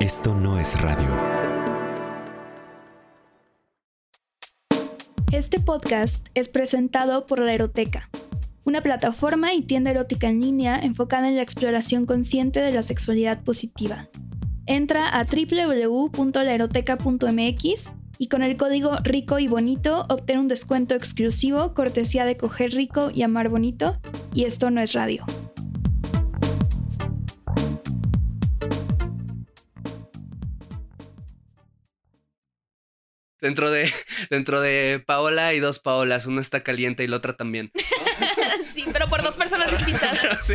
Esto no es radio. Este podcast es presentado por La Eroteca, una plataforma y tienda erótica en línea enfocada en la exploración consciente de la sexualidad positiva. Entra a www.laeroteca.mx y con el código rico y bonito obtén un descuento exclusivo cortesía de coger rico y amar bonito. Y esto no es radio. Dentro de, dentro de Paola hay dos Paolas, una está caliente y la otra también. sí, pero por dos personas distintas. Sí.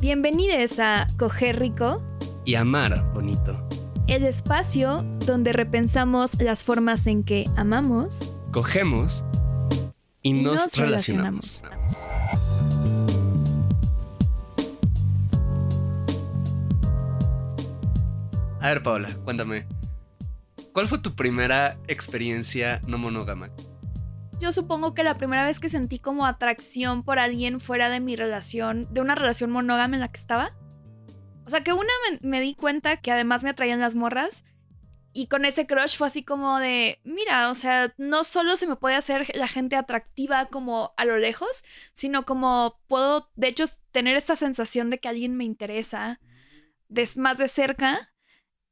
Bienvenidos a Coger Rico, Y amar bonito. el espacio donde repensamos las formas en que amamos Cogemos y, y nos, relacionamos. A ver, Paola, cuéntame. ¿Cuál fue tu primera experiencia no monógama? Yo supongo que la primera vez que sentí como atracción por alguien fuera de mi relación, de una relación monógama en la que estaba. O sea, que una me, di cuenta que además me atraían las morras. Y con ese crush fue así como de, mira, o sea, no solo se me puede hacer la gente atractiva como a lo lejos, sino como puedo, de hecho, tener esta sensación de que alguien me interesa más de cerca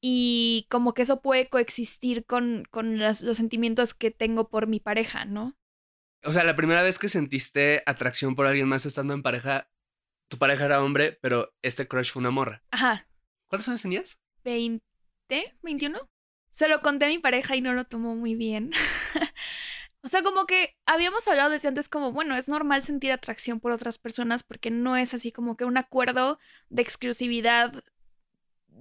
y como que eso puede coexistir con, con las- los sentimientos que tengo por mi pareja, ¿no? O sea, la primera vez que sentiste atracción por alguien más estando en pareja, tu pareja era hombre, pero este crush fue una morra. Ajá, ¿Cuántos años tenías? 20, 21. Se lo conté a mi pareja y no lo tomó muy bien. o sea, como que habíamos hablado desde antes como, bueno, es normal sentir atracción por otras personas porque no es así como que un acuerdo de exclusividad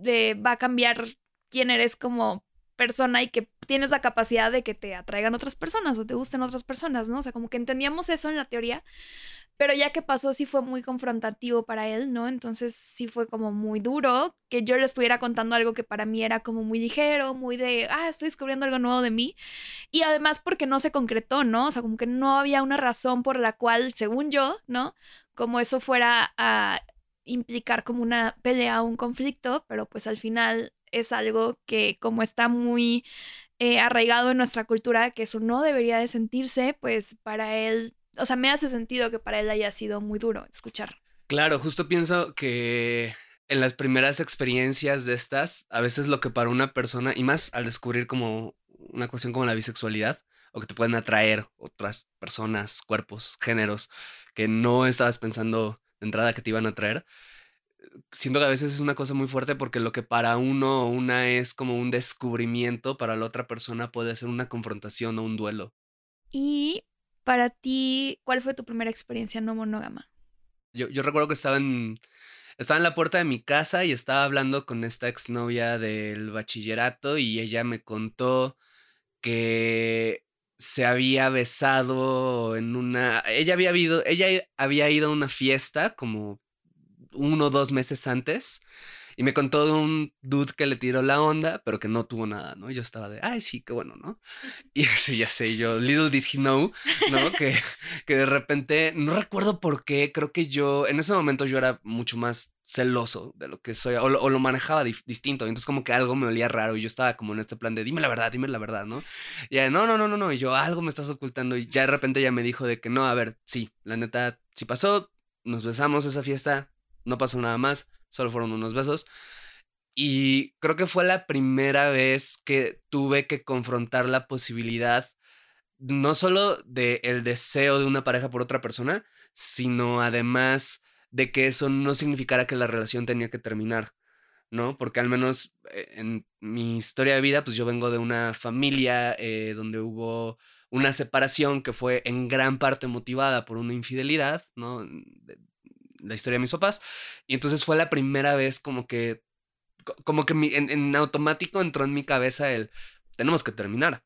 de va a cambiar quién eres como persona y que tienes la capacidad de que te atraigan otras personas o te gusten otras personas, ¿no? O sea, como que entendíamos eso en la teoría, pero ya que pasó sí fue muy confrontativo para él, ¿no? Entonces sí fue como muy duro que yo le estuviera contando algo que para mí era como muy ligero, muy de, ah, estoy descubriendo algo nuevo de mí. Y además porque no se concretó, ¿no? O sea, como que no había una razón por la cual, según yo, ¿no? Como eso fuera a implicar como una pelea o un conflicto, pero pues al final es algo que como está muy eh, arraigado en nuestra cultura, que eso no debería de sentirse, pues para él, o sea, me hace sentido que para él haya sido muy duro escuchar. Claro, justo pienso que en las primeras experiencias de estas, a veces lo que para una persona, y más al descubrir como una cuestión como la bisexualidad, o que te pueden atraer otras personas, cuerpos, géneros, que no estabas pensando entrada que te iban a atraer, siento que a veces es una cosa muy fuerte porque lo que para uno o una es como un descubrimiento, para la otra persona puede ser una confrontación o un duelo. Y para ti, ¿cuál fue tu primera experiencia no monógama? Yo, yo recuerdo que estaba en, estaba en la puerta de mi casa y estaba hablando con esta exnovia del bachillerato y ella me contó que se había besado en una... Ella había ido, ella había ido a una fiesta como uno o dos meses antes y me contó de un dude que le tiró la onda, pero que no tuvo nada, ¿no? Yo estaba de, ay, sí, qué bueno, ¿no? Y sí, ya sé, yo, little did he know, ¿no? que, que de repente, no recuerdo por qué, creo que yo, en ese momento yo era mucho más celoso de lo que soy, o lo, manejaba distinto, entonces como que algo me olía raro y yo estaba como en este plan de, dime la verdad, dime la verdad, ¿no? Y ella, no, no, no, no, no, y yo, algo me estás ocultando, y ya de repente ella me dijo de que no, a ver, sí, la neta, sí pasó, nos besamos esa fiesta, no pasó nada más, solo fueron unos besos. Y creo que fue la primera vez que tuve que confrontar la posibilidad no solo del el deseo de una pareja por otra persona, sino además de que eso no significara que la relación tenía que terminar, ¿no? Porque al menos eh, en mi historia de vida, pues yo vengo de una familia eh, donde hubo una separación que fue en gran parte motivada por una infidelidad, ¿no? La historia de mis papás. Y entonces fue la primera vez como que, co- como que en, en automático entró en mi cabeza el, tenemos que terminar,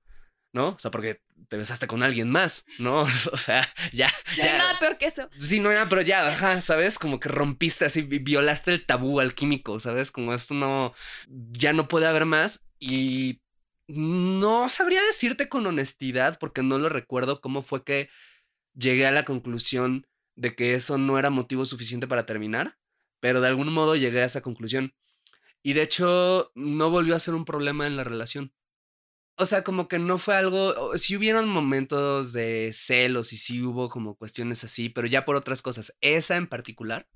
¿no? O sea, porque te besaste con alguien más, ¿no? O sea, ya, ya. nada peor que eso. Sí, no era, pero ya, ajá, ¿sabes? Como que rompiste así, vi- violaste el tabú alquímico, ¿sabes? Como esto no, ya no puede haber más y no sabría decirte con honestidad porque no lo recuerdo cómo fue que llegué a la conclusión de que eso no era motivo suficiente para terminar, pero de algún modo llegué a esa conclusión. Y de hecho, no volvió a ser un problema en la relación. O sea, como que no fue algo, sí hubieron momentos de celos y sí hubo como cuestiones así, pero ya por otras cosas. Esa en particular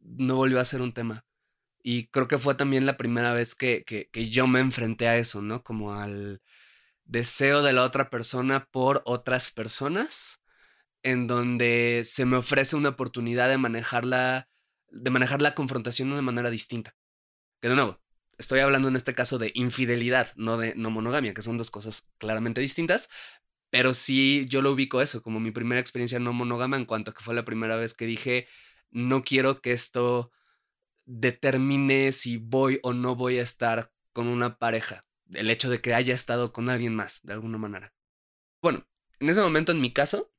no volvió a ser un tema. Y creo que fue también la primera vez que, que, que yo me enfrenté a eso, ¿no? Como al deseo de la otra persona por otras personas, en donde se me ofrece una oportunidad de manejarla, de manejar la confrontación de una manera distinta. Que de nuevo, estoy hablando en este caso de infidelidad, no de no monogamia, que son dos cosas claramente distintas, pero sí yo lo ubico eso como mi primera experiencia no monógama en cuanto a que fue la primera vez que dije, no quiero que esto determine si voy o no voy a estar con una pareja. El hecho de que haya estado con alguien más, de alguna manera. Bueno, en ese momento, en mi caso,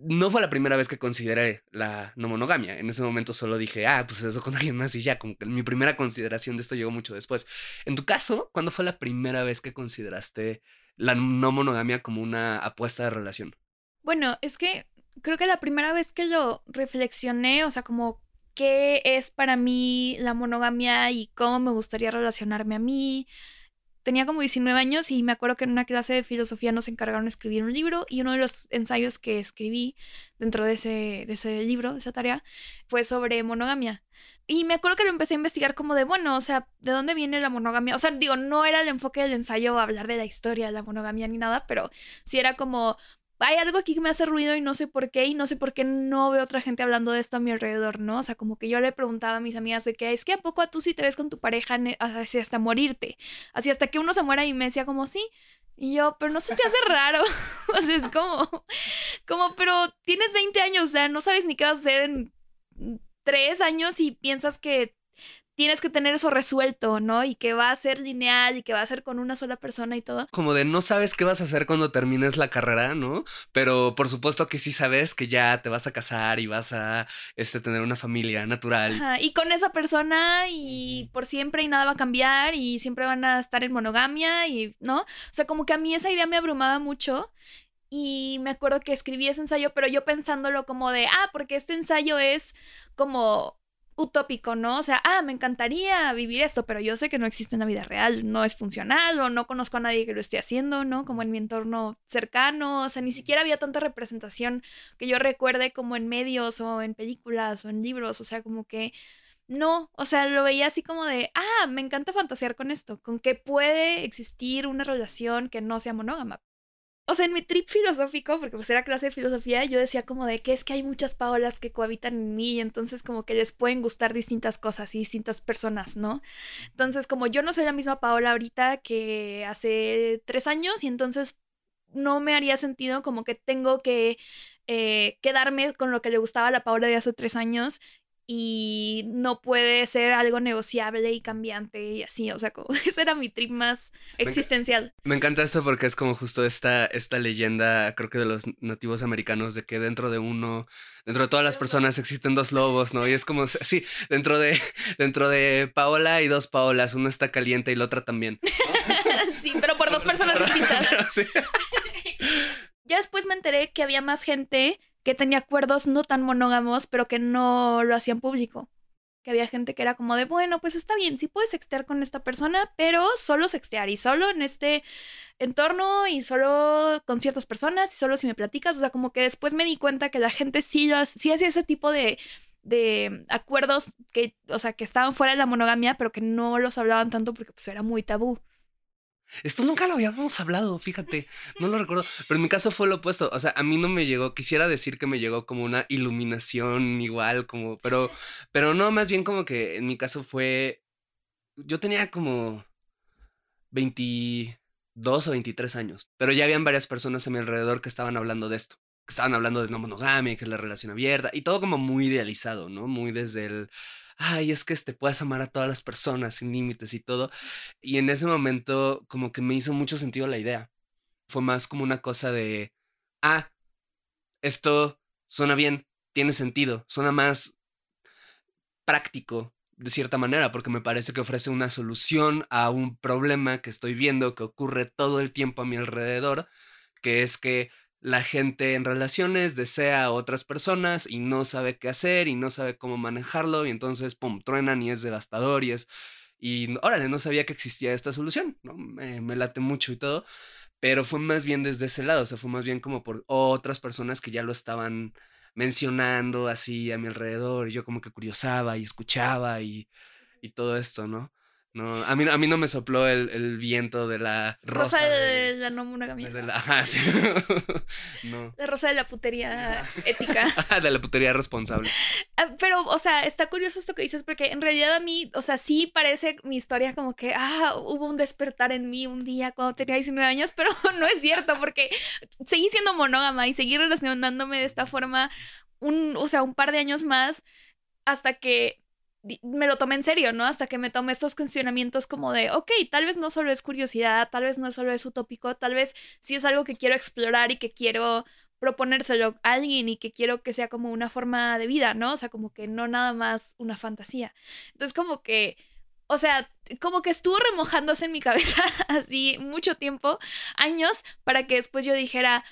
no fue la primera vez que consideré la no monogamia. En ese momento solo dije, ah, pues eso con alguien más y ya, como que mi primera consideración de esto llegó mucho después. En tu caso, ¿cuándo fue la primera vez que consideraste la no monogamia como una apuesta de relación? Bueno, es que creo que la primera vez que lo reflexioné, o sea, como qué es para mí la monogamia y cómo me gustaría relacionarme a mí. Tenía como 19 años y me acuerdo que en una clase de filosofía nos encargaron de escribir un libro y uno de los ensayos que escribí dentro de ese, de ese libro, de esa tarea, fue sobre monogamia. Y me acuerdo que lo empecé a investigar como de, bueno, o sea, ¿de dónde viene la monogamia? O sea, digo, no era el enfoque del ensayo hablar de la historia de la monogamia ni nada, pero sí era como, hay algo aquí que me hace ruido y no sé por qué, y no sé por qué no veo otra gente hablando de esto a mi alrededor, ¿no? O sea, como que yo le preguntaba a mis amigas de que es que a poco a tú sí te ves con tu pareja así hasta morirte, así hasta que uno se muera y me decía como sí. Y yo, pero no se te hace raro. o sea, es como, como, pero tienes 20 años, o sea, no sabes ni qué vas a hacer en tres años y piensas que tienes que tener eso resuelto, ¿no? Y que va a ser lineal y que va a ser con una sola persona y todo. Como de no sabes qué vas a hacer cuando termines la carrera, ¿no? Pero por supuesto que sí sabes que ya te vas a casar y vas a este, tener una familia natural. Ajá, y con esa persona y por siempre y nada va a cambiar y siempre van a estar en monogamia y, ¿no? O sea, como que a mí esa idea me abrumaba mucho. Y me acuerdo que escribí ese ensayo, pero yo pensándolo como de, ah, porque este ensayo es como utópico, ¿no? O sea, ah, me encantaría vivir esto, pero yo sé que no existe en la vida real, no es funcional o no conozco a nadie que lo esté haciendo, ¿no? Como en mi entorno cercano, o sea, ni siquiera había tanta representación que yo recuerde como en medios o en películas o en libros, o sea, como que no, o sea, lo veía así como de, ah, me encanta fantasear con esto, con que puede existir una relación que no sea monógama, o sea, en mi trip filosófico, porque pues era clase de filosofía, yo decía como de que es que hay muchas Paolas que cohabitan en mí y entonces como que les pueden gustar distintas cosas y distintas personas, ¿no? Entonces como yo no soy la misma Paola ahorita que hace tres años y entonces no me haría sentido como que tengo que eh, quedarme con lo que le gustaba a la Paola de hace tres años y no puede ser algo negociable y cambiante y así, o sea, como ese era mi trip más existencial. Me, encanta esto porque es como justo esta, esta leyenda, creo que de los nativos americanos, de que dentro de uno, dentro de todas las personas existen dos lobos, ¿no? Y es como, sí, dentro de, dentro de Paola hay dos Paolas, una está caliente y la otra también. sí, pero por dos personas distintas. ya después me enteré que había más gente que tenía acuerdos no tan monógamos, pero que no lo hacían público. Que había gente que era como de, bueno, pues está bien, sí puedes sextear con esta persona, pero solo sextear y solo en este entorno y solo con ciertas personas y solo si me platicas. O sea, como que después me di cuenta que la gente sí, lo, sí hacía ese tipo de, de acuerdos que, o sea, que estaban fuera de la monogamia, pero que no los hablaban tanto porque pues era muy tabú. Esto nunca lo habíamos hablado, fíjate, no lo recuerdo, pero en mi caso fue lo opuesto, o sea, a mí no me llegó, quisiera decir que me llegó como una iluminación igual, como, pero, pero no, más bien como que en mi caso fue, yo tenía como 22 o 23 años, pero ya habían varias personas a mi alrededor que estaban hablando de esto, que estaban hablando de no monogamia, que es la relación abierta, y todo como muy idealizado, ¿no? Muy desde el ay, es que te este, puedes amar a todas las personas sin límites y todo. Y en ese momento como que me hizo mucho sentido la idea. Fue más como una cosa de, ah, esto suena bien, tiene sentido, suena más práctico de cierta manera, porque me parece que ofrece una solución a un problema que estoy viendo que ocurre todo el tiempo a mi alrededor, que es que la gente en relaciones desea a otras personas y no sabe qué hacer y no sabe cómo manejarlo y entonces, pum, truenan y es devastador y es... Y órale, no sabía que existía esta solución, ¿no? Me, me late mucho y todo, pero fue más bien desde ese lado, o sea, fue más bien como por otras personas que ya lo estaban mencionando así a mi alrededor, y yo como que curiosaba y escuchaba y, y todo esto, ¿no? No, a mí, a mí no me sopló el, el viento de la rosa. Rosa de, la no monogamia. de la- ajá, sí. no. La rosa de la putería ética. de la putería responsable. Ah, Pero, o sea, está curioso esto que dices, porque en realidad a mí, o sea, sí parece mi historia como que, ah, hubo un despertar en mí un día cuando tenía 19 años, pero no es cierto, porque seguí siendo monógama y seguí relacionándome de esta forma, un, o sea, un par de años más, hasta que me lo tomé en serio, ¿no? Hasta que me tomé estos cuestionamientos como de, ok, tal vez no solo es curiosidad, tal vez no solo es utópico, tal vez sí es algo que quiero explorar y que quiero proponérselo a alguien y que quiero que sea como una forma de vida, ¿no? O sea, como que no nada más una fantasía. Entonces, como que, o sea, como que estuvo remojándose en mi cabeza así mucho tiempo, años, para que después yo dijera,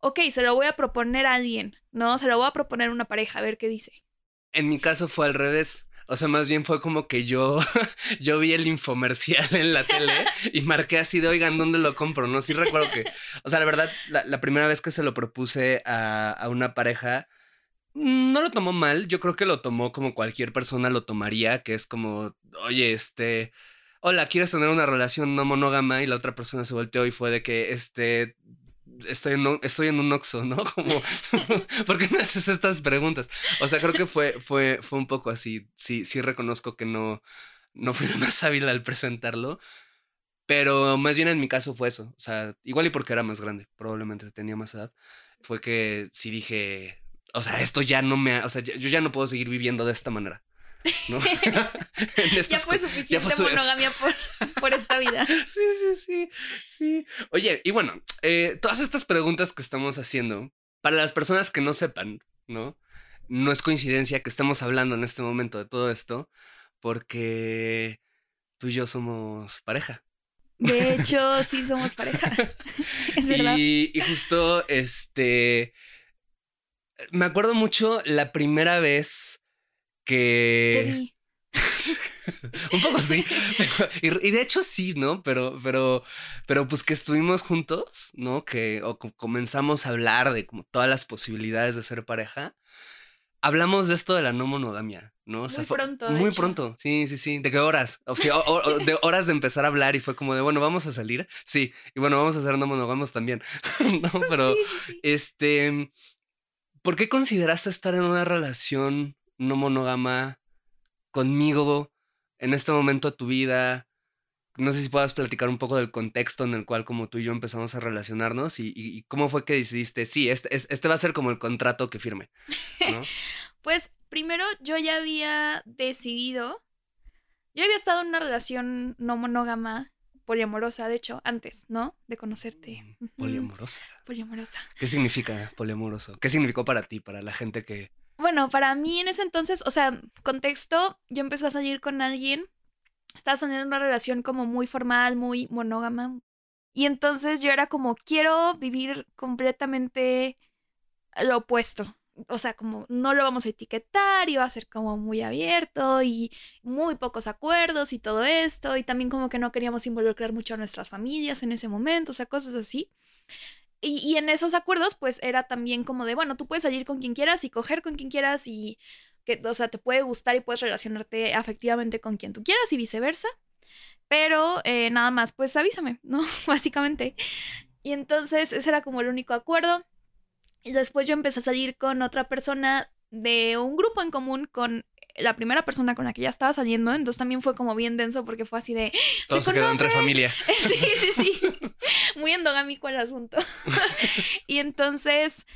ok, se lo voy a proponer a alguien, ¿no? Se lo voy a proponer a una pareja, a ver qué dice. En mi caso fue al revés. O sea, más bien fue como que yo, yo vi el infomercial en la tele y marqué así de, oigan, ¿dónde lo compro? No, sí recuerdo que, o sea, la verdad, la, la primera vez que se lo propuse a, a una pareja, mm, no lo tomó mal. Yo creo que lo tomó como cualquier persona lo tomaría, que es como, oye, este, hola, ¿quieres tener una relación no monógama? Y la otra persona se volteó y fue de que, este, estoy en un, estoy en un oxo, ¿no? Como, ¿por qué me haces estas preguntas? O sea, creo que fue, fue, fue un poco así. Sí, sí reconozco que no, no fui más hábil al presentarlo. Pero más bien en mi caso fue eso. O sea, igual y porque era más grande, probablemente tenía más edad. Fue que sí dije, o sea, esto ya no me, ha- o sea, yo ya no puedo seguir viviendo de esta manera. Ya fue suficiente su- monogamia por, por esta vida. Sí, sí, sí, sí. Oye, y bueno, eh, todas estas preguntas que estamos haciendo, para las personas que no sepan, ¿no? No es coincidencia que estemos hablando en este momento de todo esto, porque tú y yo somos pareja. De hecho, sí somos pareja. Es verdad. Y, y justo, este, me acuerdo mucho la primera vez que... un poco sí. pero- y, y de hecho sí, ¿no? Pero, pero, pero pues que estuvimos juntos, ¿no? Que o co- comenzamos a hablar de como todas las posibilidades de ser pareja. Hablamos de esto de la no monogamia, ¿no? Muy pronto, Muy hecho. pronto, sí, sí, sí. ¿De qué horas? O sea, o- o- de horas de empezar a hablar y fue como de, bueno, vamos a salir. Sí, y bueno, vamos a hacer no monogamos también. no, pero, Sí, sí, sí. este, ¿por qué consideraste estar en una relación no monógama conmigo en este momento de tu vida? No sé si puedas platicar un poco del contexto en el cual como tú y yo empezamos a relacionarnos y, cómo fue que decidiste, sí, este, es- este va a ser como el contrato que firme, ¿no? Pues primero yo ya había decidido, yo había estado en una relación no monógama, poliamorosa, de hecho, antes, ¿no? De conocerte. Ujú, Poliamorosa. Poliamorosa. ¿Qué significa poliamoroso? ¿Qué significó para ti, para la gente que... Bueno, para mí en ese entonces, o sea, contexto, yo empecé a salir con alguien, estaba teniendo una relación como muy formal, muy monógama. Y entonces yo era como, quiero vivir completamente lo opuesto. O sea, como no lo vamos a etiquetar, iba a ser como muy abierto y muy pocos acuerdos y todo esto. Y también como que no queríamos involucrar mucho a nuestras familias en ese momento, o sea, cosas así. Y, y en esos acuerdos, pues era también como de, bueno, tú puedes salir con quien quieras y coger con quien quieras y que, o sea, te puede gustar y puedes relacionarte afectivamente con quien tú quieras y viceversa. Pero eh, nada más, pues avísame, ¿no? Básicamente. Y entonces ese era como el único acuerdo. Y después yo empecé a salir con otra persona de un grupo en común con la primera persona con la que ya estaba saliendo. Entonces también fue como bien denso porque fue así de, Todo se quedó entre familia. Sí, sí, sí. Muy endogámico el asunto. y entonces,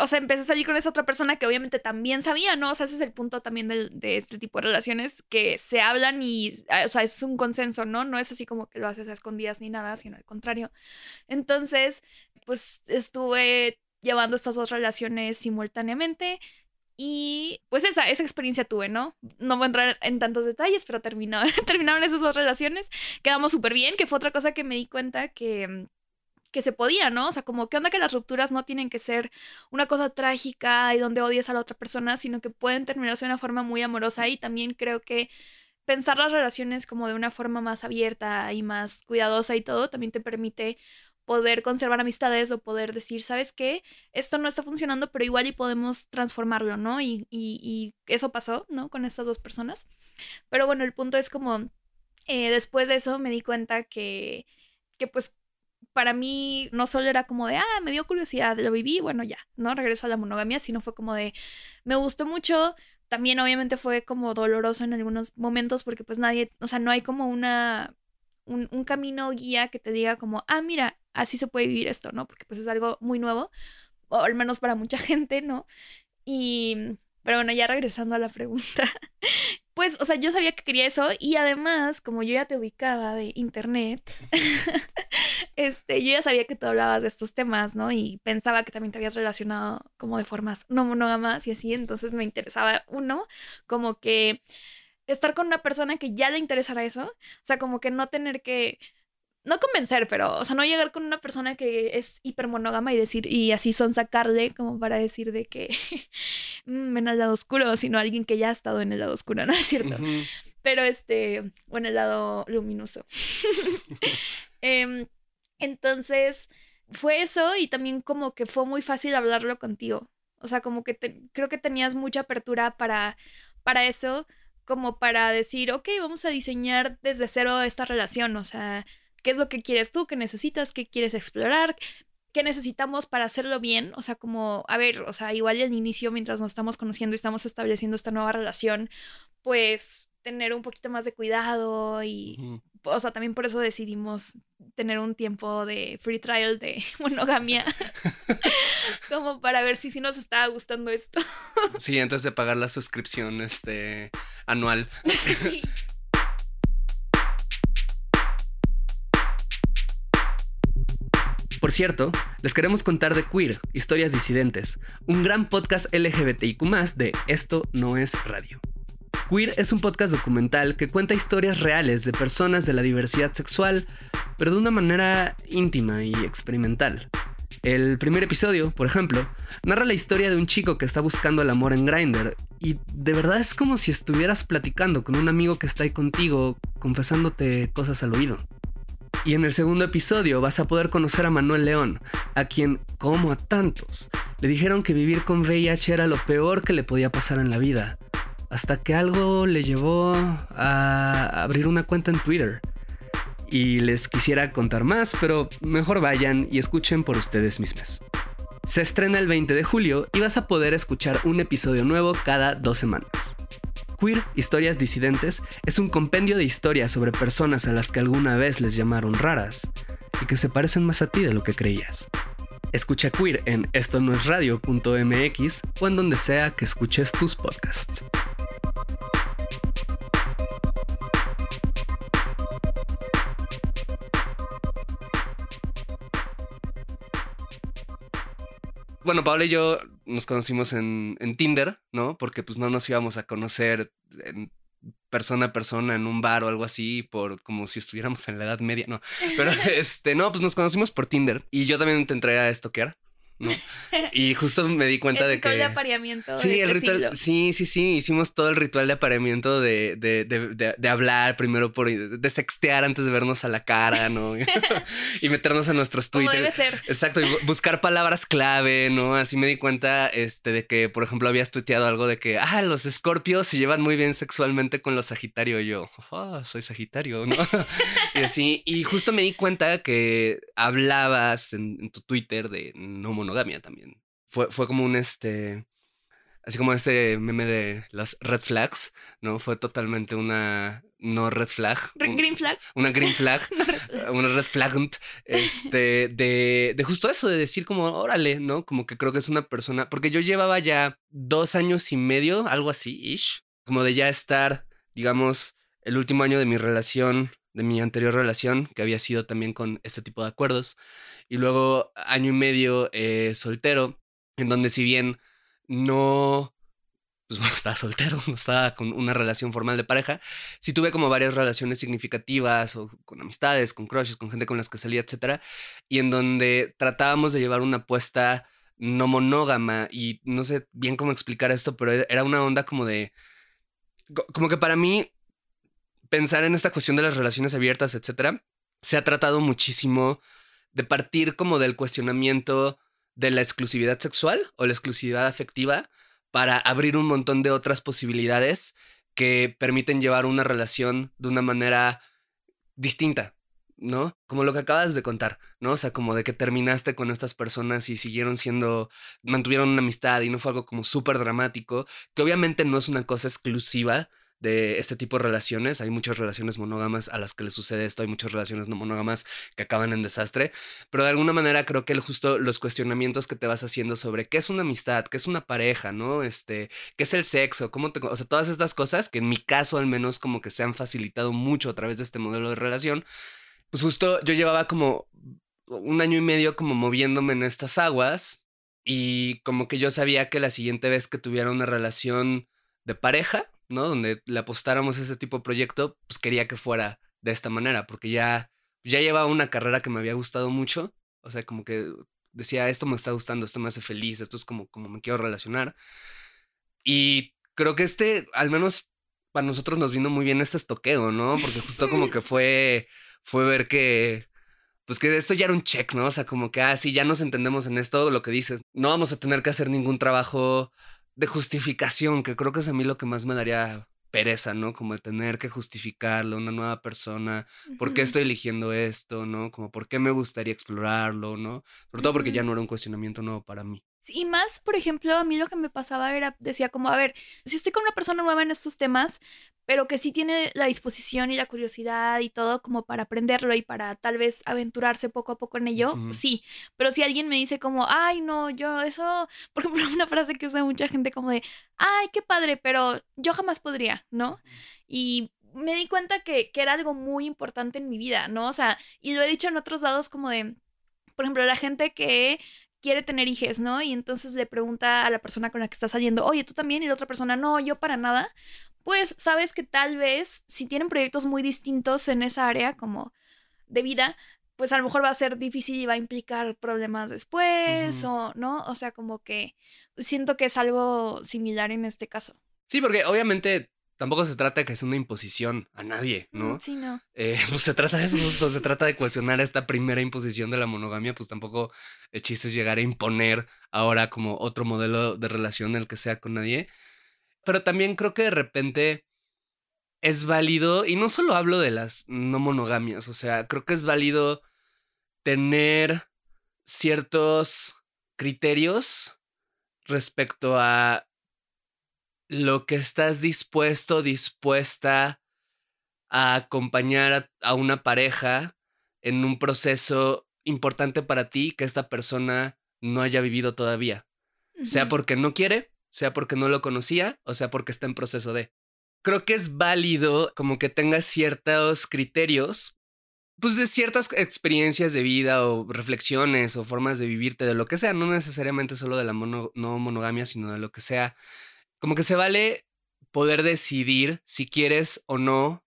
o sea, empecé a salir con esa otra persona que obviamente también sabía, ¿no? O sea, ese es el punto también del- de este tipo de relaciones que se hablan y, ah, o sea, es un consenso, ¿no? No es así como que lo haces a escondidas ni nada, sino al contrario. Entonces, pues estuve llevando estas dos relaciones simultáneamente. Y pues esa, esa experiencia tuve, ¿no? No voy a entrar en tantos detalles, pero terminó, terminaron esas dos relaciones quedamos súper bien, que fue otra cosa que me di cuenta que, mm, que se podía, ¿no? O sea, como que onda que las rupturas no tienen que ser una cosa trágica y donde odies a la otra persona, sino que pueden terminarse de una forma muy amorosa y también creo que pensar las relaciones como de una forma más abierta y más cuidadosa y todo, también te permite poder conservar amistades o poder decir, ¿sabes qué? Esto no está funcionando, pero igual y podemos transformarlo, ¿no? Y, y, eso pasó, ¿no? Con estas dos personas. Pero bueno, el punto es como, eh, después de eso me di cuenta que, que pues para mí no solo era como de, ah, me dio curiosidad, lo viví, bueno, ya, ¿no? Regreso a la monogamia, sino fue como de, me gustó mucho, también obviamente fue como doloroso en algunos momentos porque pues nadie, o sea, no hay como una, un, un camino guía que te diga como, ah, mira, así se puede vivir esto, ¿no? Porque pues es algo muy nuevo, o al menos para mucha gente, ¿no? Y, pero bueno, ya regresando a la pregunta, pues, o sea, yo sabía que quería eso y además, como yo ya te ubicaba de internet, este, yo ya sabía que tú hablabas de estos temas, ¿no? Y pensaba que también te habías relacionado como de formas no monógamas y así, entonces me interesaba uno, como que estar con una persona que ya le interesara eso, o sea, como que no tener que no convencer, pero, o sea, no llegar con una persona que es hipermonógama y decir, y así son sacarle como para decir de que mm, ven al lado oscuro, sino alguien que ya ha estado en el lado oscuro, ¿no es cierto? Pero este, o en el lado luminoso. Em, entonces, fue eso y también como que fue muy fácil hablarlo contigo. O sea, como que creo que tenías mucha apertura para, para eso, como para decir, ok, vamos a diseñar desde cero esta relación. O sea, qué es lo que quieres tú, qué necesitas, qué quieres explorar, qué necesitamos para hacerlo bien. O sea, como, a ver, o sea, igual al inicio, mientras nos estamos conociendo y estamos estableciendo esta nueva relación, pues tener un poquito más de cuidado y, o sea, también por eso decidimos tener un tiempo de free trial de monogamia, como para ver si sí nos estaba gustando esto. sí, antes de pagar la suscripción este, anual. sí. Por cierto, les queremos contar de Queer, Historias Disidentes, un gran podcast LGBTIQ de Esto no es radio. Queer es un podcast documental que cuenta historias reales de personas de la diversidad sexual, pero de una manera íntima y experimental. El primer episodio, por ejemplo, narra la historia de un chico que está buscando el amor en Grindr y de verdad es como si estuvieras platicando con un amigo que está ahí contigo, confesándote cosas al oído. Y en el segundo episodio vas a poder conocer a Manuel León, a quien, como a tantos, le dijeron que vivir con VIH era lo peor que le podía pasar en la vida, hasta que algo le llevó a abrir una cuenta en Twitter. Y les quisiera contar más, pero mejor vayan y escuchen por ustedes mismos. Se estrena el 20 de julio y vas a poder escuchar un episodio nuevo cada dos semanas. Queer Historias Disidentes es un compendio de historias sobre personas a las que alguna vez les llamaron raras y que se parecen más a ti de lo que creías. Escucha Queer en esto no es radio.mx o en donde sea que escuches tus podcasts. bueno, Pablo y yo nos conocimos en, Tinder, ¿no? Porque pues no nos íbamos a conocer en persona a persona en un bar o algo así, por como si estuviéramos en la Edad Media, no. Pero este, no, pues nos conocimos por Tinder y yo también te entré a estoquear. ¿No? Y justo me di cuenta de que... El ritual de apareamiento. Sí, el ritual, sí, sí, sí, hicimos todo el ritual de apareamiento de, de, de, de, hablar primero por... de sextear antes de vernos a la cara, ¿no? y meternos a nuestros Twitter. debe ser. Exacto, y buscar palabras clave, ¿no? Así me di cuenta este, de que, por ejemplo, habías tuiteado algo de que, ah, los escorpios se llevan muy bien sexualmente con los sagitario. Y yo, oh, soy sagitario, ¿no? y así, y justo me di cuenta que hablabas en, en tu Twitter de no monogamia también. Fue, fue como un este. Así como ese meme de las red flags, ¿no? Fue totalmente una no red flag. green flag. Una green flag. una red flag. Este, de, de justo eso, de decir como, órale, ¿no? Como que creo que es una persona. Porque yo llevaba ya dos años y medio, algo así, ish. Como de ya estar, digamos, el último año de mi relación, de mi anterior relación, que había sido también con este tipo de acuerdos y luego año y medio eh, soltero, en donde si bien no, pues bueno, estaba soltero, no estaba con una relación formal de pareja, sí tuve como varias relaciones significativas o con amistades, con crushes, con gente con las que salía, etcétera, y en donde tratábamos de llevar una apuesta no monógama y no sé bien cómo explicar esto, pero era una onda como de, como que para mí pensar en esta cuestión de las relaciones abiertas, etcétera, se ha tratado muchísimo de partir como del cuestionamiento de la exclusividad sexual o la exclusividad afectiva para abrir un montón de otras posibilidades que permiten llevar una relación de una manera distinta, ¿no? Como lo que acabas de contar, ¿no? O sea, como de que terminaste con estas personas y siguieron siendo, mantuvieron una amistad y no fue algo como súper dramático, que obviamente no es una cosa exclusiva de este tipo de relaciones. Hay muchas relaciones monógamas a las que le sucede esto, hay muchas relaciones no monógamas que acaban en desastre, pero de alguna manera creo que el, justo los cuestionamientos que te vas haciendo sobre qué es una amistad, qué es una pareja, ¿no? Este, qué es el sexo, cómo te, o sea, todas estas cosas que en mi caso al menos como que se han facilitado mucho a través de este modelo de relación, pues justo yo llevaba como un año y medio como moviéndome en estas aguas y como que yo sabía que la siguiente vez que tuviera una relación de pareja, ¿no? Donde le apostáramos a ese tipo de proyecto, pues quería que fuera de esta manera, porque ya, ya llevaba una carrera que me había gustado mucho, o sea, como que decía, esto me está gustando, esto me hace feliz, esto es como, como me quiero relacionar. Y creo que este, al menos para nosotros nos vino muy bien este estoqueo, ¿no? Porque justo como que fue, fue ver que, pues que esto ya era un check, ¿no? O sea, como que, ah, sí, ya nos entendemos en esto, lo que dices, no vamos a tener que hacer ningún trabajo de justificación, que creo que es a mí lo que más me daría pereza, ¿no? Como de tener que justificarlo a una nueva persona, por qué estoy eligiendo esto, ¿no? Como por qué me gustaría explorarlo, ¿no? Sobre todo porque ya no era un cuestionamiento nuevo para mí. Y más, por ejemplo, a mí lo que me pasaba era, decía como, a ver, si estoy con una persona nueva en estos temas, pero que sí tiene la disposición y la curiosidad y todo como para aprenderlo y para tal vez aventurarse poco a poco en ello, sí. Pero si alguien me dice como, ay, no, yo eso, por ejemplo, una frase que usa mucha gente como de, ay, qué padre, pero yo jamás podría, ¿no? Y me di cuenta que, que era algo muy importante en mi vida, ¿no? O sea, y lo he dicho en otros lados como de, por ejemplo, la gente que quiere tener hijos, ¿no? Y entonces le pregunta a la persona con la que está saliendo, oye, tú también, y la otra persona, no, yo para nada, pues sabes que tal vez si tienen proyectos muy distintos en esa área como de vida, pues a lo mejor va a ser difícil y va a implicar problemas después o no, o sea, como que siento que es algo similar en este caso. Sí, porque obviamente tampoco se trata de que es una imposición a nadie, ¿no? Sí, no. Eh, pues se trata de eso, se trata de cuestionar esta primera imposición de la monogamia, pues tampoco el chiste es llegar a imponer ahora como otro modelo de relación el que sea con nadie. Pero también creo que de repente es válido, y no solo hablo de las no monogamias, o sea, creo que es válido tener ciertos criterios respecto a lo que estás dispuesto, dispuesta a acompañar a, una pareja en un proceso importante para ti que esta persona no haya vivido todavía. Sea porque no quiere, sea porque no lo conocía o sea porque está en proceso de. Creo que es válido como que tengas ciertos criterios, pues de ciertas experiencias de vida o reflexiones o formas de vivirte, de lo que sea, no necesariamente solo de la no monogamia, sino de lo que sea como que se vale poder decidir si quieres o no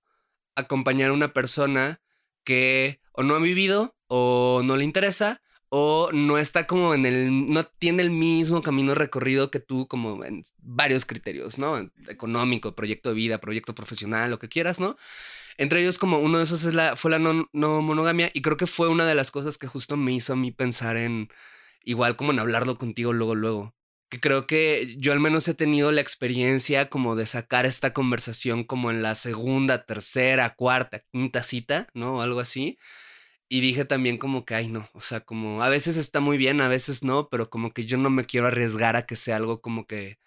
acompañar a una persona que o no ha vivido o no le interesa o no está como en el, no tiene el mismo camino recorrido que tú, como en varios criterios, ¿no? Económico, proyecto de vida, proyecto profesional, lo que quieras, ¿no? Entre ellos, como uno de esos es la, fue la no, no monogamia y creo que fue una de las cosas que justo me hizo a mí pensar en, igual como en hablarlo contigo luego, luego que creo que yo al menos he tenido la experiencia como de sacar esta conversación como en la segunda, tercera, cuarta, quinta cita, ¿no? O algo así. Y dije también como que, ay, no, o sea, como a veces está muy bien, a veces no, pero como que yo no me quiero arriesgar a que sea algo como que,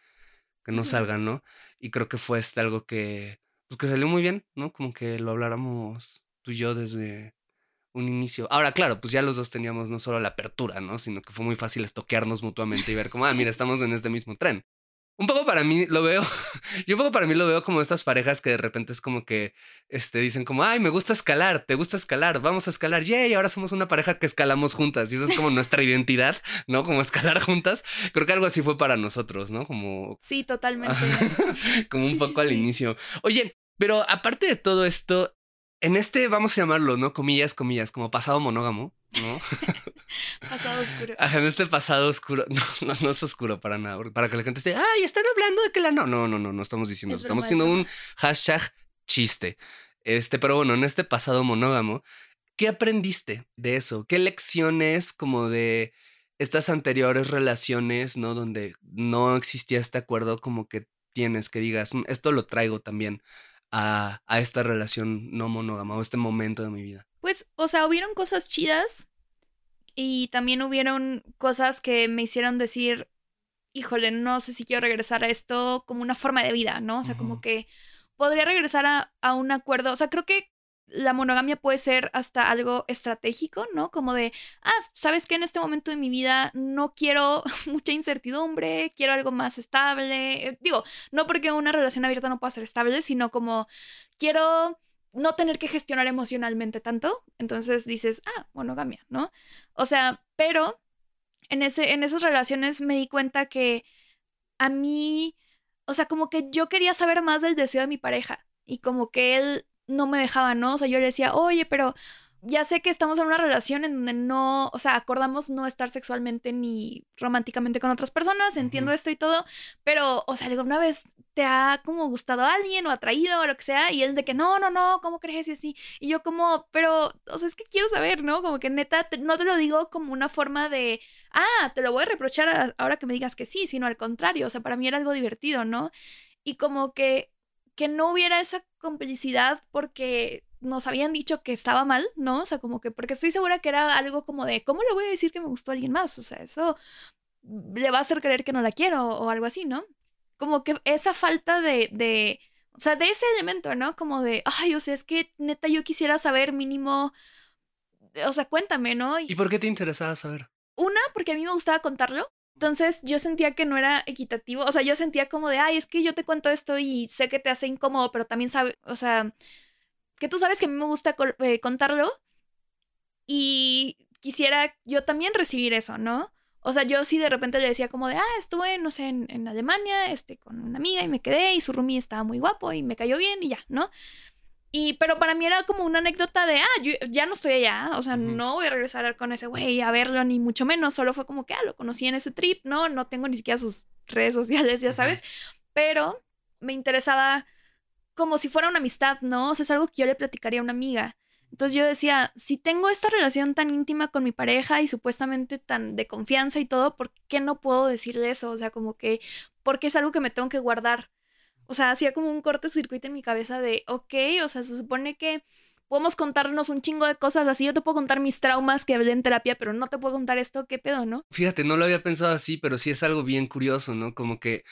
que no salga, ¿no? Y creo que fue este algo que, pues que salió muy bien, ¿no? Como que lo habláramos tú y yo desde, un inicio. Ahora, claro, pues ya los dos teníamos no solo la apertura, ¿no? Sino que fue muy fácil estoquearnos mutuamente y ver como, ah, mira, estamos en este mismo tren. Un poco para mí lo veo, yo un poco para mí lo veo como estas parejas que de repente es como que este, dicen como, ay, me gusta escalar, te gusta escalar, vamos a escalar, yay, ahora somos una pareja que escalamos juntas y eso es como nuestra identidad, ¿no? Como escalar juntas. Creo que algo así fue para nosotros, ¿no? Como... Sí, totalmente. como un poco al inicio. Oye, pero aparte de todo esto, en este, vamos a llamarlo, ¿no? Comillas, comillas, como pasado monógamo, ¿no? pasado oscuro. Ajá, en este pasado oscuro, no, no, es oscuro para nada, para que la gente esté, ay, están hablando de que la no, no, no, no, no estamos diciendo, estamos haciendo un hashtag chiste. Este, pero bueno, en este pasado monógamo, ¿qué aprendiste de eso? ¿Qué lecciones como de estas anteriores relaciones, ¿no? Donde no existía este acuerdo como que tienes que digas, "Mm, esto lo traigo también a, a esta relación no monógama o este momento de mi vida. Pues, o sea, hubieron cosas chidas y también hubieron cosas que me hicieron decir, híjole, no sé si quiero regresar a esto como una forma de vida, ¿no? O sea, como que podría regresar a, a un acuerdo. O sea, creo que la monogamia puede ser hasta algo estratégico, ¿no? Como de, ah, ¿sabes qué? En este momento de mi vida no quiero mucha incertidumbre, quiero algo más estable. Eh, Digo, no porque una relación abierta no pueda ser estable, sino como quiero no tener que gestionar emocionalmente tanto. Entonces dices, ah, monogamia, ¿no? O sea, pero en, ese, en esas relaciones me di cuenta que a mí, o sea, como que yo quería saber más del deseo de mi pareja y como que él no me dejaba, ¿no? O sea, yo le decía, oye, pero ya sé que estamos en una relación en donde no, o sea, acordamos no estar sexualmente ni románticamente con otras personas, entiendo esto y todo, pero, o sea, alguna vez te ha como gustado a alguien o atraído o lo que sea, y él de que no, no, no, ¿cómo crees? Y así, y yo como, pero, o sea, es que quiero saber, ¿no? Como que neta, te- no te lo digo como una forma de, ah, te lo voy a reprochar a- ahora que me digas que sí, sino al contrario, o sea, para mí era algo divertido, ¿no? Y como que, que no hubiera esa complicidad porque nos habían dicho que estaba mal, ¿no? O sea, como que, porque estoy segura que era algo como de, ¿cómo le voy a decir que me gustó a alguien más? O sea, eso le va a hacer creer que no la quiero o algo así, ¿no? Como que esa falta de, de, o sea, de ese elemento, ¿no? Como de, ay, o sea, es que neta yo quisiera saber mínimo, o sea, cuéntame, ¿no? ¿Y por qué te interesaba saber? Una, porque a mí me gustaba contarlo. Entonces yo sentía que no era equitativo. O sea, yo sentía como de, ay, es que yo te cuento esto y sé que te hace incómodo, pero también sabe, o sea, que tú sabes que a mí me gusta eh, contarlo y quisiera yo también recibir eso, ¿no? O sea, yo sí de repente le decía como de, ah, estuve, no sé, en, en Alemania, este, con una amiga y me quedé y su roomie estaba muy guapo y me cayó bien y ya, ¿no? Y, pero para mí era como una anécdota de, ah, yo ya no estoy allá, o sea, no voy a regresar con ese güey a verlo, ni mucho menos, solo fue como que, ah, lo conocí en ese trip, ¿no? No tengo ni siquiera sus redes sociales, ya sabes, pero me interesaba como si fuera una amistad, ¿no? O sea, es algo que yo le platicaría a una amiga. Entonces yo decía, si tengo esta relación tan íntima con mi pareja y supuestamente tan de confianza y todo, ¿por qué no puedo decirle eso? O sea, como que, porque es algo que me tengo que guardar. O sea, hacía como un cortocircuito en mi cabeza de, ok, o sea, se supone que podemos contarnos un chingo de cosas así. Yo te puedo contar mis traumas que hablé en terapia, pero no te puedo contar esto, ¿qué pedo, no? Fíjate, no lo había pensado así, pero sí es algo bien curioso, ¿no? Como que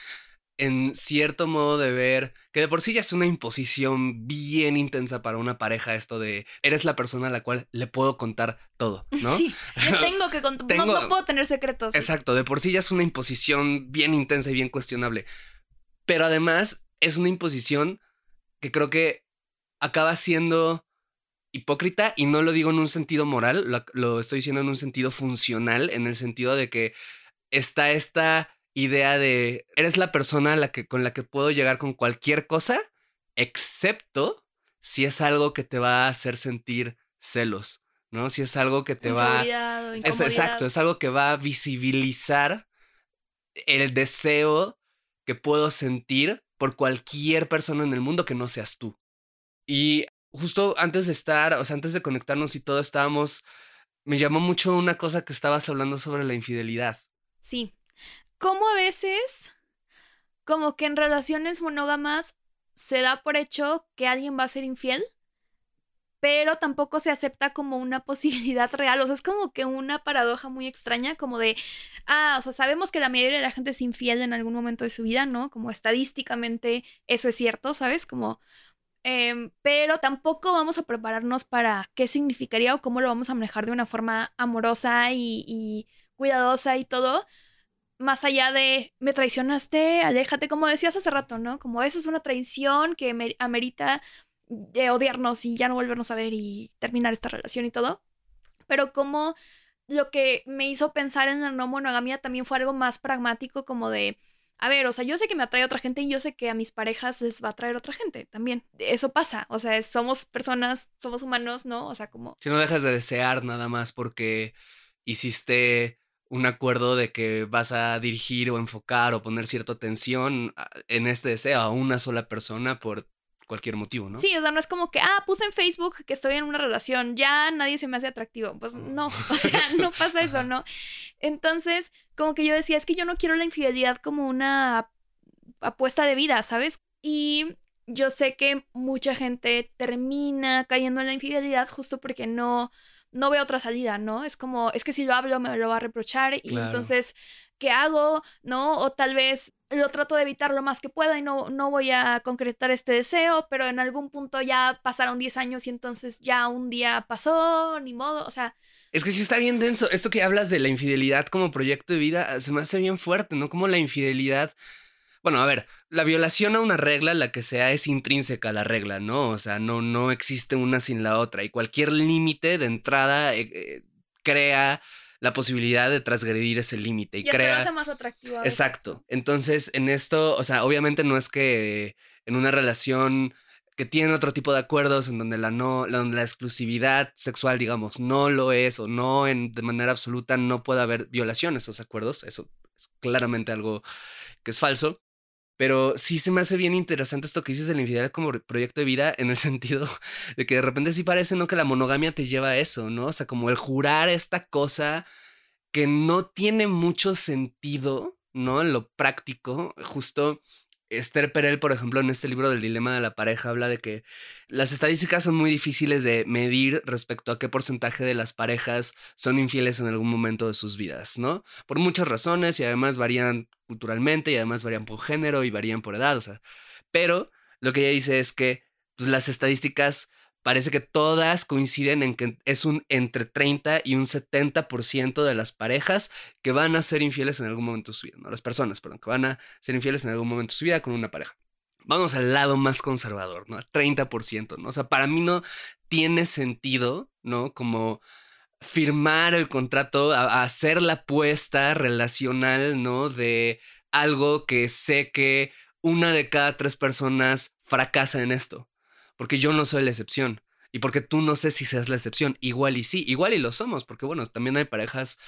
en cierto modo de ver, que de por sí ya es una imposición bien intensa para una pareja esto de, eres la persona a la cual le puedo contar todo, ¿no? Sí, le tengo que contar. Tengo- No, no puedo tener secretos. Exacto, de por sí ya es una imposición bien intensa y bien cuestionable. Pero además es una imposición que creo que acaba siendo hipócrita y no lo digo en un sentido moral, lo, lo estoy diciendo en un sentido funcional, en el sentido de que está esta idea de eres la persona la que, con la que puedo llegar con cualquier cosa, excepto si es algo que te va a hacer sentir celos, ¿no? Si es algo que te va... Es exacto, es algo que va a visibilizar el deseo que puedo sentir por cualquier persona en el mundo que no seas tú. Y justo antes de estar, o sea, antes de conectarnos y todo, estábamos, me llamó mucho una cosa que estabas hablando sobre la infidelidad. Sí. Como a veces, como que en relaciones monógamas se da por hecho que alguien va a ser infiel, pero tampoco se acepta como una posibilidad real. O sea, es como que una paradoja muy extraña, como de, ah, o sea, sabemos que la mayoría de la gente es infiel en algún momento de su vida, ¿no? Como estadísticamente eso es cierto, ¿sabes? Como, em, pero tampoco vamos a prepararnos para qué significaría o cómo lo vamos a manejar de una forma amorosa y, y cuidadosa y todo más allá de me traicionaste, aléjate, como decías hace rato, ¿no? Como eso es una traición que me amerita de odiarnos y ya no volvernos a ver y terminar esta relación y todo. Pero como lo que me hizo pensar en la no monogamia también fue algo más pragmático, como de, a ver, o sea, yo sé que me atrae otra gente y yo sé que a mis parejas les va a atraer otra gente también. Eso pasa, o sea, somos personas, somos humanos, ¿no? O sea, como Si no dejas de desear nada más porque hiciste un acuerdo de que vas a dirigir o enfocar o poner cierta atención a- en este deseo a una sola persona por cualquier motivo, ¿no? Sí, o sea, no es como que, ah, puse en Facebook que estoy en una relación, ya nadie se me hace atractivo. Pues no, o sea, no pasa eso, ¿no? Entonces, como que yo decía, es que yo no quiero la infidelidad como una apuesta de vida, ¿sabes? Y yo sé que mucha gente termina cayendo en la infidelidad justo porque no, no ve otra salida, ¿no? Es como, es que si lo hablo me lo va a reprochar y entonces, ¿qué hago? ¿No? O tal vez lo trato de evitar lo más que pueda y no, no voy a concretar este deseo, pero en algún punto ya pasaron 10 años y entonces ya un día pasó, ni modo, o sea... Es que sí está bien denso. Esto que hablas de la infidelidad como proyecto de vida se me hace bien fuerte, ¿no? Como la infidelidad bueno, a ver, la violación a una regla, la que sea, es intrínseca a la regla, ¿no? O sea, no, no existe una sin la otra. Y cualquier límite de entrada eh, eh, crea la posibilidad de transgredir ese límite. Y, crea. hace más atractivo. Exacto. Entonces, en esto, o sea, obviamente no es que en una relación que tiene otro tipo de acuerdos en donde la no, donde la exclusividad sexual, digamos, no lo es o no en, de manera absoluta no puede haber violación a esos acuerdos. Eso es claramente algo que es falso. Pero sí se me hace bien interesante esto que dices de la infidelidad como proyecto de vida en el sentido de que de repente sí parece, ¿no? Que la monogamia te lleva a eso, ¿no? O sea, como el jurar esta cosa que no tiene mucho sentido, ¿no? En lo práctico, justo Esther Perel, por ejemplo, en este libro del dilema de la pareja, habla de que las estadísticas son muy difíciles de medir respecto a qué porcentaje de las parejas son infieles en algún momento de sus vidas, ¿no? Por muchas razones y además varían culturalmente y además varían por género y varían por edad, o sea. Pero lo que ella dice es que pues, las estadísticas parece que todas coinciden en que es un entre 30 y un 70% de las parejas que van a ser infieles en algún momento de su vida, no las personas, perdón, que van a ser infieles en algún momento de su vida con una pareja. Vamos al lado más conservador, ¿no? 30%, ¿no? O sea, para mí no tiene sentido, ¿no? Como firmar el contrato, hacer la apuesta relacional, ¿no? De algo que sé que una de cada tres personas fracasa en esto porque yo no soy la excepción. Y porque tú no sé si seas la excepción. Igual y sí, igual y lo somos, porque bueno, también hay parejas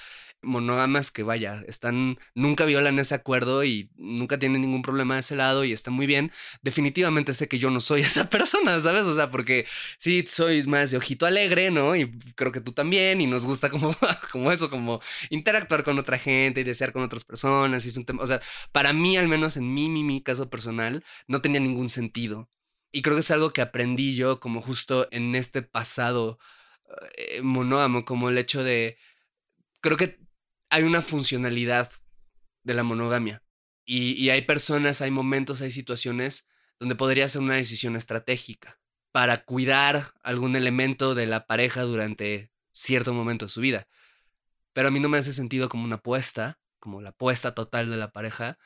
monógamas que vaya, están, nunca violan ese acuerdo y nunca tienen ningún problema de ese lado y está muy bien. Definitivamente sé que yo no soy esa persona, ¿sabes? O sea, porque sí soy más de ojito alegre, ¿no? Y creo que tú también, y nos gusta como, como eso, como interactuar con otra gente y desear con otras personas. Y es un tema, o sea, para mí, al menos en mí, mi, mi caso personal, no tenía ningún sentido y creo que es algo que aprendí yo como justo en este pasado eh, monógamo, como el hecho de, creo que hay una funcionalidad de la monogamia. Y, y hay personas, hay momentos, hay situaciones donde podría ser una decisión estratégica para cuidar algún elemento de la pareja durante cierto momento de su vida. Pero a mí no me hace sentido como una apuesta, como la apuesta total de la pareja,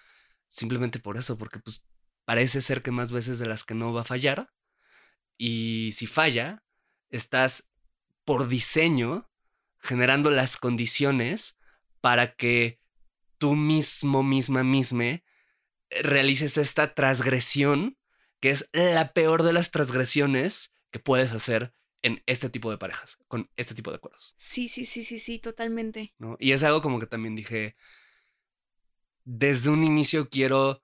simplemente por eso, porque pues parece ser que más veces de las que no va a fallar. Y si falla, estás por diseño generando las condiciones para que tú mismo, misma, misma, realices esta transgresión, que es la peor de las transgresiones que puedes hacer en este tipo de parejas, con este tipo de acuerdos. Sí, sí, sí, sí, sí, totalmente. ¿No? Y es algo como que también dije, desde un inicio quiero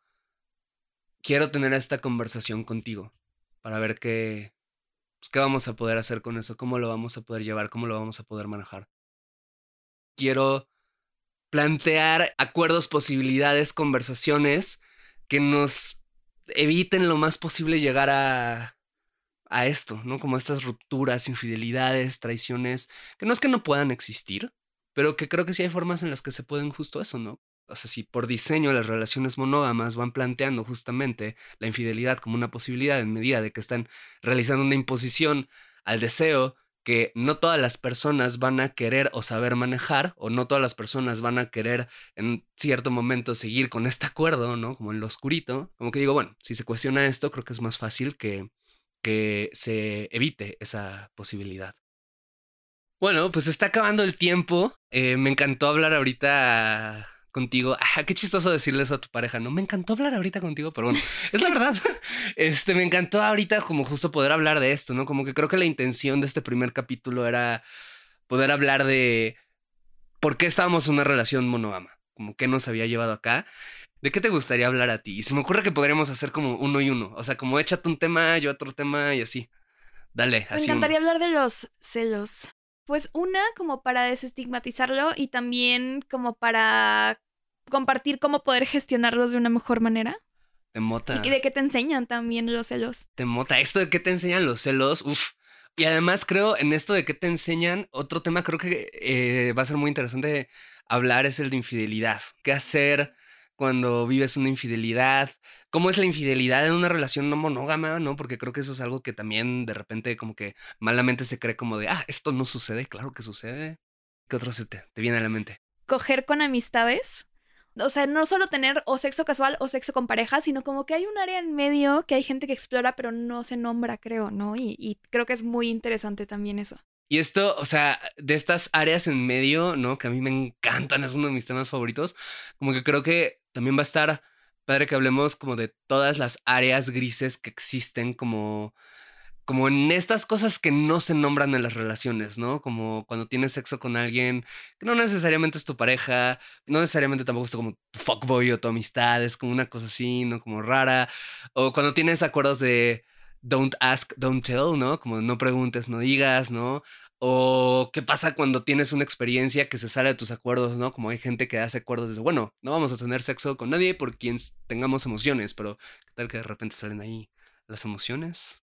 quiero tener esta conversación contigo para ver qué, pues, qué vamos a poder hacer con eso, cómo lo vamos a poder llevar, cómo lo vamos a poder manejar. Quiero plantear acuerdos, posibilidades, conversaciones que nos eviten lo más posible llegar a, a esto, ¿no? Como estas rupturas, infidelidades, traiciones, que no es que no puedan existir, pero que creo que sí hay formas en las que se pueden justo eso, ¿no? O sea, si por diseño las relaciones monógamas van planteando justamente la infidelidad como una posibilidad en medida de que están realizando una imposición al deseo que no todas las personas van a querer o saber manejar, o no todas las personas van a querer en cierto momento seguir con este acuerdo, ¿no? Como en lo oscurito. Como que digo, bueno, si se cuestiona esto, creo que es más fácil que, que se evite esa posibilidad. Bueno, pues está acabando el tiempo. Eh, me encantó hablar ahorita contigo. Ah, qué chistoso decirle eso a tu pareja, ¿no? Me encantó hablar ahorita contigo, pero bueno, es la verdad. Este, me encantó ahorita como justo poder hablar de esto, ¿no? Como que creo que la intención de este primer capítulo era poder hablar de por qué estábamos en una relación monógama, como qué nos había llevado acá. ¿De qué te gustaría hablar a ti? Y se me ocurre que podríamos hacer como uno y uno. O sea, como échate un tema, yo otro tema y así. Dale, así. Me encantaría hablar de los celos. Pues una, como para desestigmatizarlo y también como para compartir cómo poder gestionarlos de una mejor manera. Te mota. Y de qué te enseñan también los celos. Te mota. Esto de qué te enseñan los celos, uff. Y además creo en esto de qué te enseñan, otro tema creo que eh, va a ser muy interesante hablar es el de infidelidad. ¿Qué hacer cuando vives una infidelidad? ¿Cómo es la infidelidad en una relación no monógama? ¿No? Porque creo que eso es algo que también de repente como que malamente se cree como de, ah, esto no sucede. Claro que sucede. ¿Qué otro se te, te viene a la mente? Coger con amistades o sea, no solo tener o sexo casual o sexo con pareja, sino como que hay un área en medio que hay gente que explora, pero no se nombra, creo, ¿no? Y, creo que es muy interesante también eso. Y esto, o sea, de estas áreas en medio, ¿no? Que a mí me encantan, es uno de mis temas favoritos, como que creo que también va a estar padre que hablemos como de todas las áreas grises que existen como como en estas cosas que no se nombran en las relaciones, ¿no? Como cuando tienes sexo con alguien que no necesariamente es tu pareja, no necesariamente tampoco es como tu fuckboy o tu amistad, es como una cosa así, ¿no? Como rara. O cuando tienes acuerdos de don't ask, don't tell, ¿no? Como no preguntes, no digas, ¿no? O qué pasa cuando tienes una experiencia que se sale de tus acuerdos, ¿no? Como hay gente que hace acuerdos de, bueno, no vamos a tener sexo con nadie por quien tengamos emociones, pero ¿qué tal que de repente salen ahí las emociones?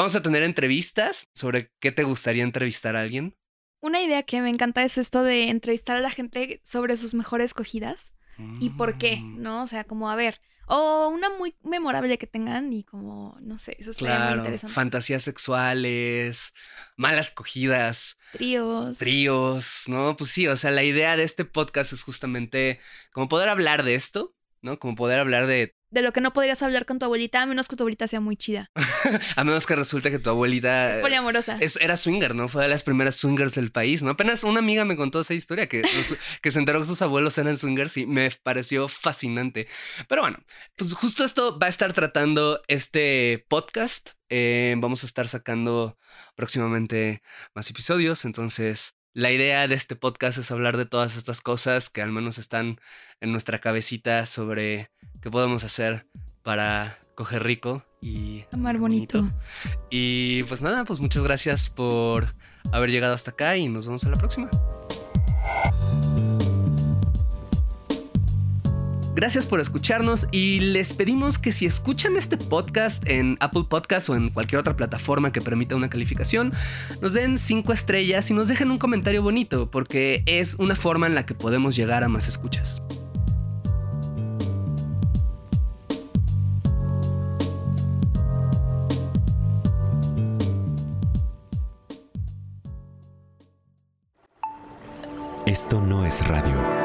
Vamos a tener entrevistas sobre qué te gustaría entrevistar a alguien. Una idea que me encanta es esto de entrevistar a la gente sobre sus mejores cogidas y por qué, mm. ¿no? O sea, como a ver, o una muy memorable que tengan y como, no sé, eso estaría muy interesante. Fantasías sexuales, malas cogidas. Tríos. Tríos, ¿no? Pues sí, o sea, la idea de este podcast es justamente como poder hablar de esto, ¿no? Como poder hablar de de lo que no podrías hablar con tu abuelita, a menos que tu abuelita sea muy chida. a menos que resulte que tu abuelita... Es poliamorosa. era swinger, ¿no? Fue de las primeras swingers del país, ¿no? Apenas una amiga me contó esa historia, que, que se enteró que sus abuelos eran swingers y me pareció fascinante. Pero bueno, pues justo esto va a estar tratando este podcast. Eh, vamos a estar sacando próximamente más episodios, entonces la idea de este podcast es hablar de todas estas cosas que al menos están en nuestra cabecita sobre qué podemos hacer para coger rico y amar bonito. Y pues nada, pues muchas gracias por haber llegado hasta acá y nos vemos en la próxima. Gracias por escucharnos y les pedimos que si escuchan este podcast en Apple Podcast o en cualquier otra plataforma que permita una calificación, nos den 5 estrellas y nos dejen un comentario bonito porque es una forma en la que podemos llegar a más escuchas. Esto no es radio.